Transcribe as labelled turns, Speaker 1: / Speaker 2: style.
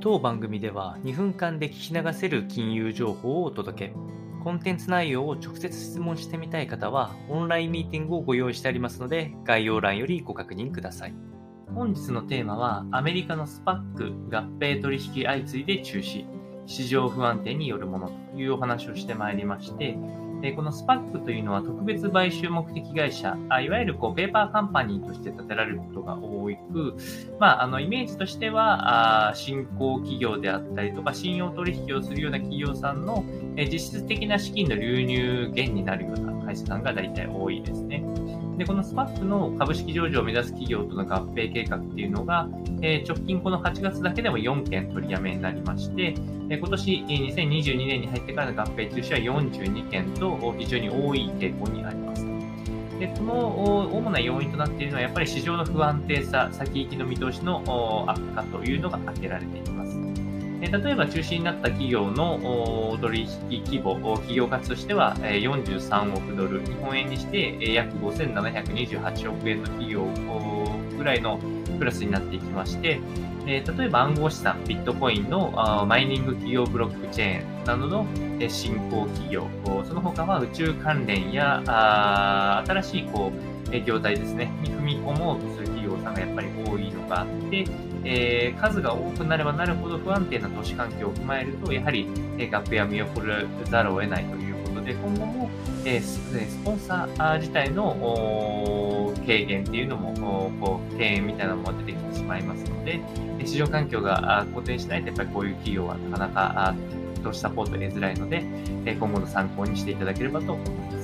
Speaker 1: 当番組では2分間で聞き流せる金融情報をお届け。コンテンツ内容を直接質問してみたい方は、オンラインミーティングをご用意してありますので、概要欄よりご確認ください。本日のテーマは、アメリカのスパック合併取引相次いで中止、市場不安定によるものというお話をしてまいりまして、でこのスパックというのは特別買収目的会社、あいわゆるこうペーパーカンパニーとして建てられることが多く、まあ、あのイメージとしてはあ、新興企業であったりとか、信用取引をするような企業さんの、え実質的な資金の流入源になるような会社さんが大体多いですね。で、このスパックの株式上場を目指す企業との合併計画っていうのが、えー、直近この8月だけでも4件取りやめになりまして、えー、今年2022年に入ってからの合併中止は42件と非常に多い傾向にあります。で、この主な要因となっているのはやっぱり市場の不安定さ、先行きの見通しの悪化というのが挙げられています。例えば中止になった企業の取引規模、企業価値としては43億ドル、日本円にして約5728億円の企業ぐらいのクラスになっていきまして、例えば暗号資産、ビットコインのマイニング企業ブロックチェーンなどの新興企業、その他は宇宙関連や新しいこう業態ですね、に踏み込もうとする企業さんがやっぱり多いのがあって、えー、数が多くなればなるほど不安定な投資環境を踏まえると、やはり、えー、合併は見送らざるを得ないということで、今後も、えー、スポンサー自体の軽減っていうのも、こう、敬遠みたいなのも出てきてしまいますので、市場環境が固定しないと、やっぱりこういう企業はなかなか投資サポート得づらいので、今後の参考にしていただければと思います。